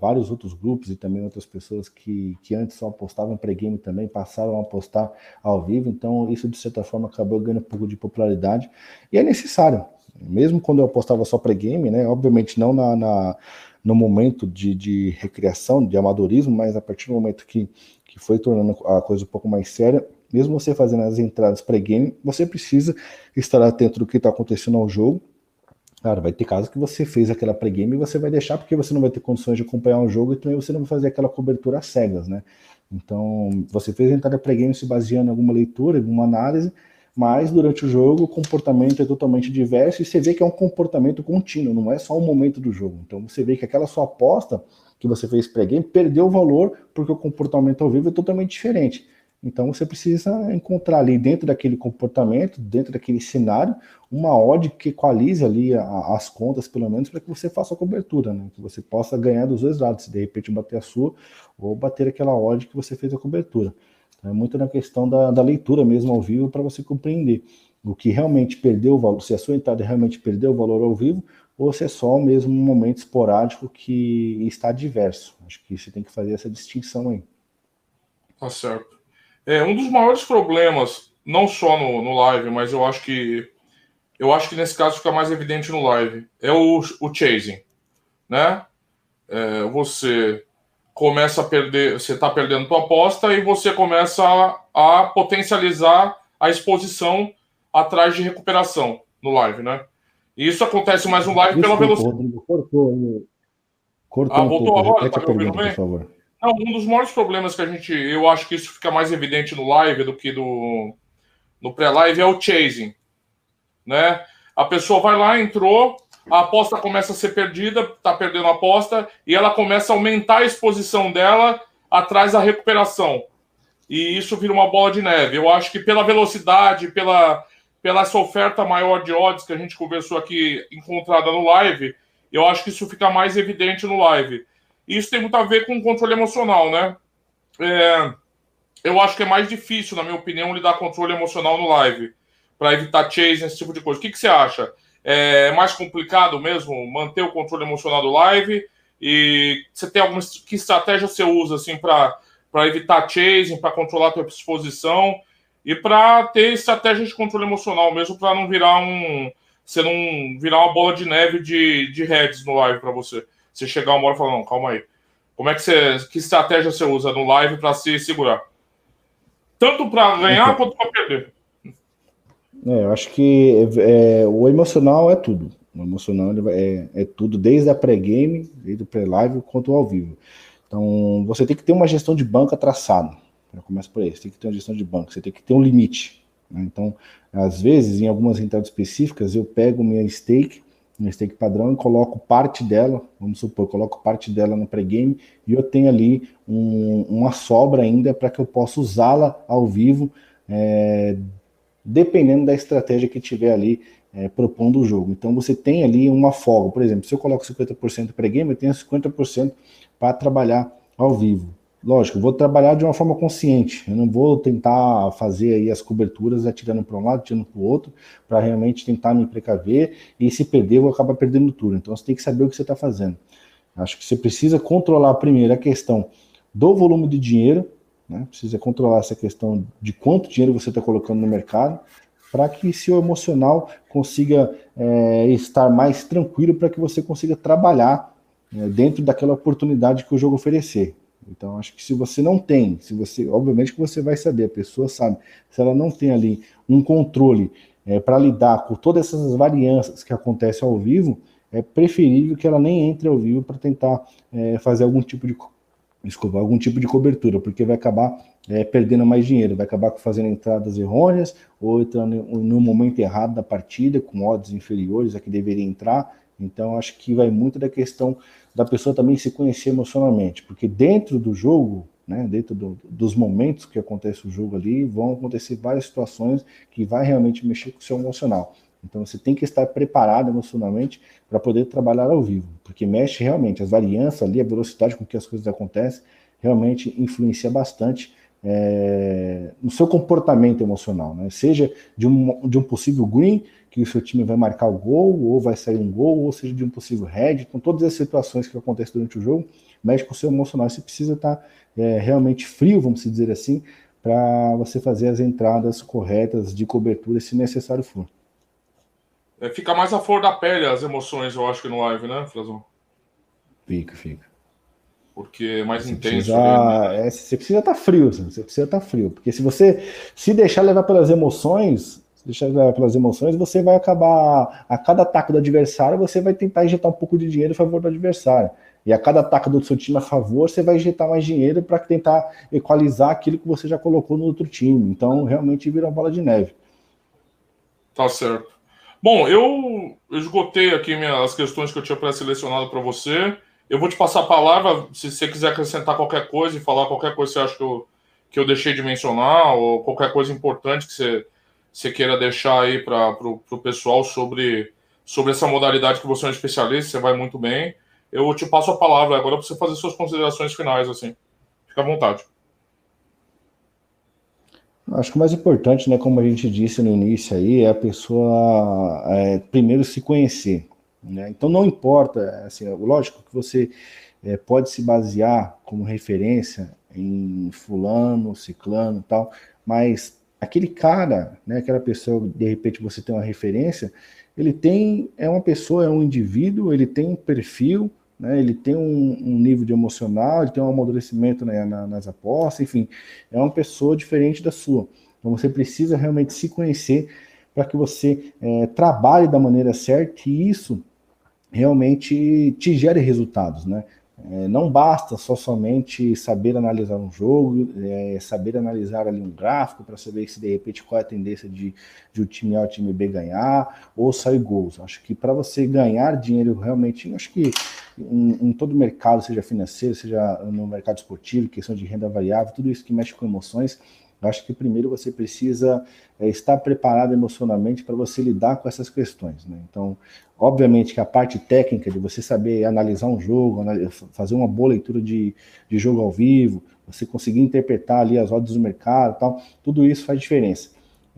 vários outros grupos e também outras pessoas que, que antes só apostavam pré-game também passaram a apostar ao vivo, então isso de certa forma acabou ganhando um pouco de popularidade e é necessário, mesmo quando eu apostava só pré-game, né, obviamente não na, na no momento de, de recreação, de amadorismo, mas a partir do momento que, que foi tornando a coisa um pouco mais séria, mesmo você fazendo as entradas pré-game, você precisa estar atento do que está acontecendo ao jogo. Cara, vai ter casos que você fez aquela pré-game e você vai deixar porque você não vai ter condições de acompanhar o jogo e também você não vai fazer aquela cobertura às cegas, né? Então, você fez a entrada pré-game se baseando em alguma leitura, alguma análise, mas durante o jogo o comportamento é totalmente diverso e você vê que é um comportamento contínuo, não é só um momento do jogo. Então, você vê que aquela sua aposta que você fez pré-game perdeu o valor porque o comportamento ao vivo é totalmente diferente. Então você precisa encontrar ali dentro daquele comportamento, dentro daquele cenário, uma odd que equalize ali a, as contas, pelo menos, para que você faça a cobertura, né? Que você possa ganhar dos dois lados, se de repente bater a sua ou bater aquela odd que você fez a cobertura. É muito na questão da, da leitura mesmo ao vivo para você compreender o que realmente perdeu o valor, se a sua entrada realmente perdeu o valor ao vivo, ou se é só mesmo um momento esporádico que está diverso. Acho que você tem que fazer essa distinção aí. Tá certo. É, um dos maiores problemas, não só no, no live, mas eu acho que eu acho que nesse caso fica mais evidente no live, é o, o chasing, né? É, você começa a perder, você está perdendo tua aposta e você começa a, a, potencializar a exposição atrás de recuperação no live, né? E isso acontece mais no live Desculpa, pela velocidade. Rodrigo, cortou, cortou ah, voltou um agora? Tá me ouvindo bem? Por favor. Não, um dos maiores problemas que a gente. Eu acho que isso fica mais evidente no live do que do, no pré-live é o chasing. Né? A pessoa vai lá, entrou, a aposta começa a ser perdida, tá perdendo a aposta, e ela começa a aumentar a exposição dela atrás da recuperação. E isso vira uma bola de neve. Eu acho que pela velocidade, pela, pela essa oferta maior de odds que a gente conversou aqui, encontrada no live, eu acho que isso fica mais evidente no live. Isso tem muito a ver com o controle emocional, né? É, eu acho que é mais difícil, na minha opinião, lidar com controle emocional no live, para evitar chase, esse tipo de coisa. O que, que você acha? É mais complicado mesmo manter o controle emocional do live? E você tem alguma que estratégia você usa assim para evitar chasing, para controlar a tua exposição e para ter estratégia de controle emocional mesmo para não virar um você não virar uma bola de neve de, de heads no live para você. Você chegar uma hora e falar, não, calma aí. Como é que você. Que estratégia você usa no live para se segurar? Tanto para ganhar quanto para perder. É, eu acho que é, o emocional é tudo. O emocional é, é tudo, desde a pré-game, desde o pré-live, quanto ao vivo. Então, você tem que ter uma gestão de banca traçada. Já começa por aí. Você tem que ter uma gestão de banca, você tem que ter um limite. Né? Então, às vezes, em algumas entradas específicas, eu pego minha stake, minha stake padrão, e coloco parte dela, vamos supor, coloco parte dela no pré-game e eu tenho ali um, uma sobra ainda para que eu possa usá-la ao vivo, é, dependendo da estratégia que tiver ali é, propondo o jogo. Então você tem ali uma folga. Por exemplo, se eu coloco 50% pré-game, eu tenho 50% para trabalhar ao vivo. Lógico, vou trabalhar de uma forma consciente. Eu não vou tentar fazer aí as coberturas atirando para um lado, atirando para o outro, para realmente tentar me precaver. E se perder, eu vou acabar perdendo tudo. Então você tem que saber o que você está fazendo. Acho que você precisa controlar primeiro a questão do volume de dinheiro, né? precisa controlar essa questão de quanto dinheiro você está colocando no mercado, para que seu emocional consiga é, estar mais tranquilo, para que você consiga trabalhar é, dentro daquela oportunidade que o jogo oferecer. Então, acho que se você não tem, se você, obviamente que você vai saber, a pessoa sabe, se ela não tem ali um controle é, para lidar com todas essas varianças que acontecem ao vivo, é preferível que ela nem entre ao vivo para tentar é, fazer algum tipo de desculpa, algum tipo de cobertura, porque vai acabar é, perdendo mais dinheiro, vai acabar fazendo entradas errôneas ou entrando no momento errado da partida, com odds inferiores a que deveria entrar. Então, acho que vai muito da questão da pessoa também se conhecer emocionalmente, porque dentro do jogo, né, dentro do, dos momentos que acontece o jogo ali, vão acontecer várias situações que vai realmente mexer com o seu emocional. Então você tem que estar preparado emocionalmente para poder trabalhar ao vivo, porque mexe realmente as varianças ali, a velocidade com que as coisas acontecem, realmente influencia bastante é, no seu comportamento emocional, né? Seja de um, de um possível green que o seu time vai marcar o gol, ou vai sair um gol, ou seja de um possível head. Então, todas as situações que acontecem durante o jogo mexe com o seu emocional. Você precisa estar é, realmente frio, vamos dizer assim, para você fazer as entradas corretas de cobertura, se necessário for. É, fica mais a flor da pele as emoções, eu acho que no live, né, Frazão? Fica, fica. Porque é mais você intenso. Precisa, né? é, você precisa estar tá frio, você precisa estar tá frio. Porque se você se deixar levar pelas emoções, deixar pelas emoções, você vai acabar, a cada ataque do adversário, você vai tentar injetar um pouco de dinheiro a favor do adversário. E a cada ataque do seu time a favor, você vai injetar mais dinheiro para tentar equalizar aquilo que você já colocou no outro time. Então, realmente vira uma bola de neve. Tá certo. Bom, eu esgotei aqui as questões que eu tinha pré-selecionado para você. Eu vou te passar a palavra, se você quiser acrescentar qualquer coisa e falar qualquer coisa que você acha que eu, que eu deixei de mencionar, ou qualquer coisa importante que você você queira deixar aí para o pessoal sobre, sobre essa modalidade que você é um especialista, você vai muito bem. Eu te passo a palavra agora para você fazer suas considerações finais, assim. Fica à vontade. Acho que o mais importante, né, como a gente disse no início aí, é a pessoa é, primeiro se conhecer. Né? Então não importa, assim, lógico que você é, pode se basear como referência em fulano, ciclano tal, mas aquele cara, né, aquela pessoa, de repente você tem uma referência, ele tem, é uma pessoa, é um indivíduo, ele tem um perfil, né, ele tem um, um nível de emocional, ele tem um amadurecimento né, na, nas apostas, enfim, é uma pessoa diferente da sua. Então você precisa realmente se conhecer para que você é, trabalhe da maneira certa e isso realmente te gere resultados, né? É, não basta só somente saber analisar um jogo, é, saber analisar ali um gráfico para saber se de repente qual é a tendência de, de o time A ou o time B ganhar ou sair gols. Acho que para você ganhar dinheiro realmente, acho que em, em todo mercado, seja financeiro, seja no mercado esportivo, questão de renda variável, tudo isso que mexe com emoções, Eu acho que primeiro você precisa é, estar preparado emocionalmente para você lidar com essas questões. Né? Então, obviamente que a parte técnica de você saber analisar um jogo, fazer uma boa leitura de, de jogo ao vivo, você conseguir interpretar ali as ordens do mercado tal, tudo isso faz diferença.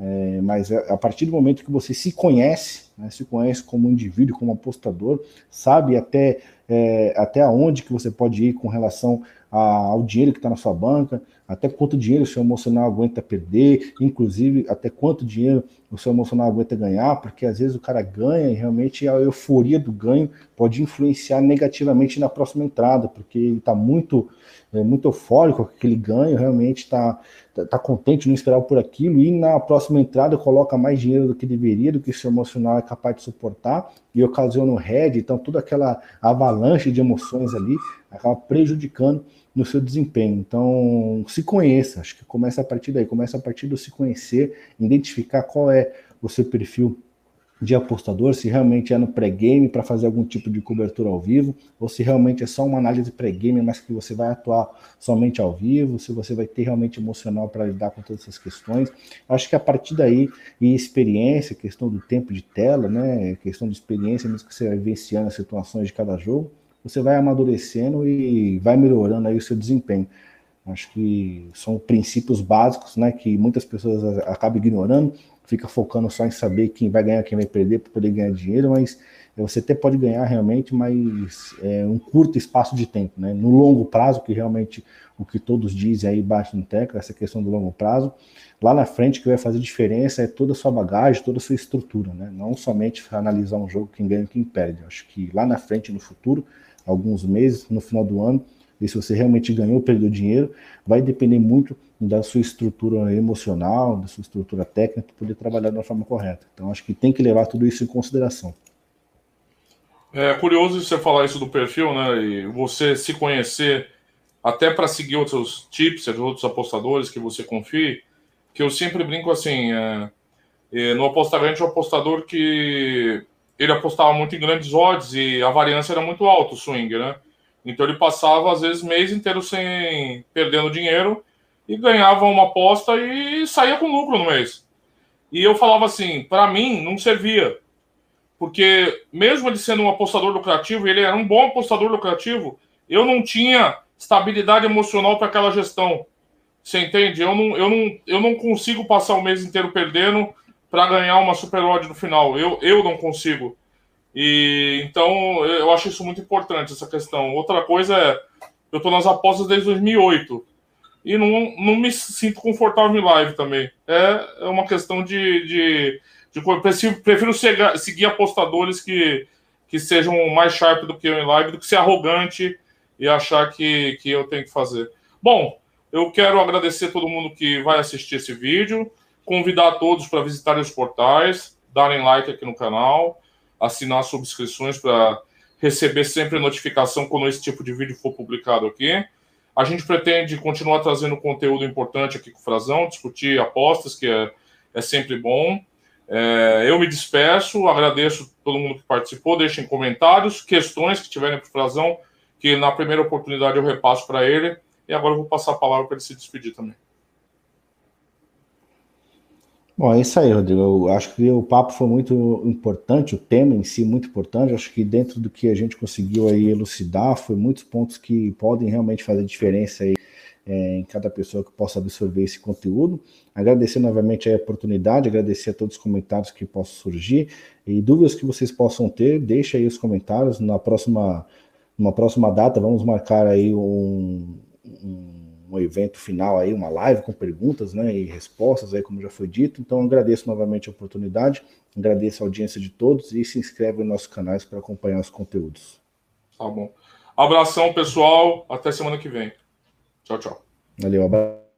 É, mas é, a partir do momento que você se conhece, né, se conhece como indivíduo, como apostador, sabe até, é, até onde que você pode ir com relação a, ao dinheiro que está na sua banca, até quanto dinheiro o seu emocional aguenta perder, inclusive até quanto dinheiro o seu emocional aguenta ganhar, porque às vezes o cara ganha e realmente a euforia do ganho pode influenciar negativamente na próxima entrada, porque ele está muito é, muito eufórico com aquele ganho, realmente está tá, tá contente, não esperava por aquilo, e na próxima entrada coloca mais dinheiro do que deveria, do que seu emocional é capaz de suportar, e ocasiona um head, então toda aquela avalanche de emoções ali acaba prejudicando no seu desempenho. Então, se conheça, acho que começa a partir daí, começa a partir do se conhecer, identificar qual é o seu perfil de apostador, se realmente é no pré-game para fazer algum tipo de cobertura ao vivo, ou se realmente é só uma análise pré-game, mas que você vai atuar somente ao vivo, se você vai ter realmente emocional para lidar com todas essas questões. Acho que a partir daí, e experiência, questão do tempo de tela, né, questão de experiência, mesmo que você vai vivenciando as situações de cada jogo, você vai amadurecendo e vai melhorando aí o seu desempenho. Acho que são princípios básicos, né, que muitas pessoas acabam ignorando, fica focando só em saber quem vai ganhar, quem vai perder para poder ganhar dinheiro, mas você até pode ganhar realmente, mas é um curto espaço de tempo, né? No longo prazo, que realmente o que todos dizem aí baixo no tecla, essa questão do longo prazo, lá na frente que vai fazer diferença é toda a sua bagagem, toda a sua estrutura, né? Não somente analisar um jogo quem ganha quem perde. acho que lá na frente, no futuro, alguns meses, no final do ano, e se você realmente ganhou ou perdeu dinheiro, vai depender muito da sua estrutura emocional, da sua estrutura técnica, para poder trabalhar da forma correta. Então, acho que tem que levar tudo isso em consideração. É curioso você falar isso do perfil, né? E você se conhecer até para seguir outros tips, outros apostadores que você confie, que eu sempre brinco assim, é, é, no apostador, o apostador que ele apostava muito em grandes odds e a variância era muito alta, o swing, né? Então ele passava, às vezes, mês inteiro sem perdendo dinheiro e ganhava uma aposta e saía com lucro no mês. E eu falava assim, para mim não servia. Porque mesmo ele sendo um apostador lucrativo, ele era um bom apostador lucrativo, eu não tinha estabilidade emocional para aquela gestão. Você entende? Eu não, eu, não, eu não consigo passar o mês inteiro perdendo para ganhar uma super odd no final. Eu, eu não consigo. E então eu acho isso muito importante, essa questão. Outra coisa é, eu estou nas apostas desde 2008 e não, não me sinto confortável em live também. É, é uma questão de. de, de prefiro, prefiro seguir, seguir apostadores que, que sejam mais sharp do que eu em live, do que ser arrogante e achar que, que eu tenho que fazer. Bom, eu quero agradecer todo mundo que vai assistir esse vídeo, convidar todos para visitarem os portais, darem like aqui no canal assinar subscrições para receber sempre notificação quando esse tipo de vídeo for publicado aqui. A gente pretende continuar trazendo conteúdo importante aqui com o Frazão, discutir apostas, que é, é sempre bom. É, eu me despeço, agradeço todo mundo que participou, deixem comentários, questões que tiverem para o Frazão, que na primeira oportunidade eu repasso para ele. E agora eu vou passar a palavra para ele se despedir também. Bom, é isso aí, Rodrigo. Eu acho que o papo foi muito importante, o tema em si muito importante. Acho que dentro do que a gente conseguiu aí elucidar, foi muitos pontos que podem realmente fazer diferença aí é, em cada pessoa que possa absorver esse conteúdo. Agradecer novamente a oportunidade, agradecer a todos os comentários que possam surgir e dúvidas que vocês possam ter, deixe aí os comentários. Na próxima, numa próxima data, vamos marcar aí um, um um evento final aí, uma live com perguntas né, e respostas, aí, como já foi dito. Então, agradeço novamente a oportunidade, agradeço a audiência de todos e se inscreve nos nossos canais para acompanhar os conteúdos. Tá bom. Abração, pessoal. Até semana que vem. Tchau, tchau. Valeu, abraço.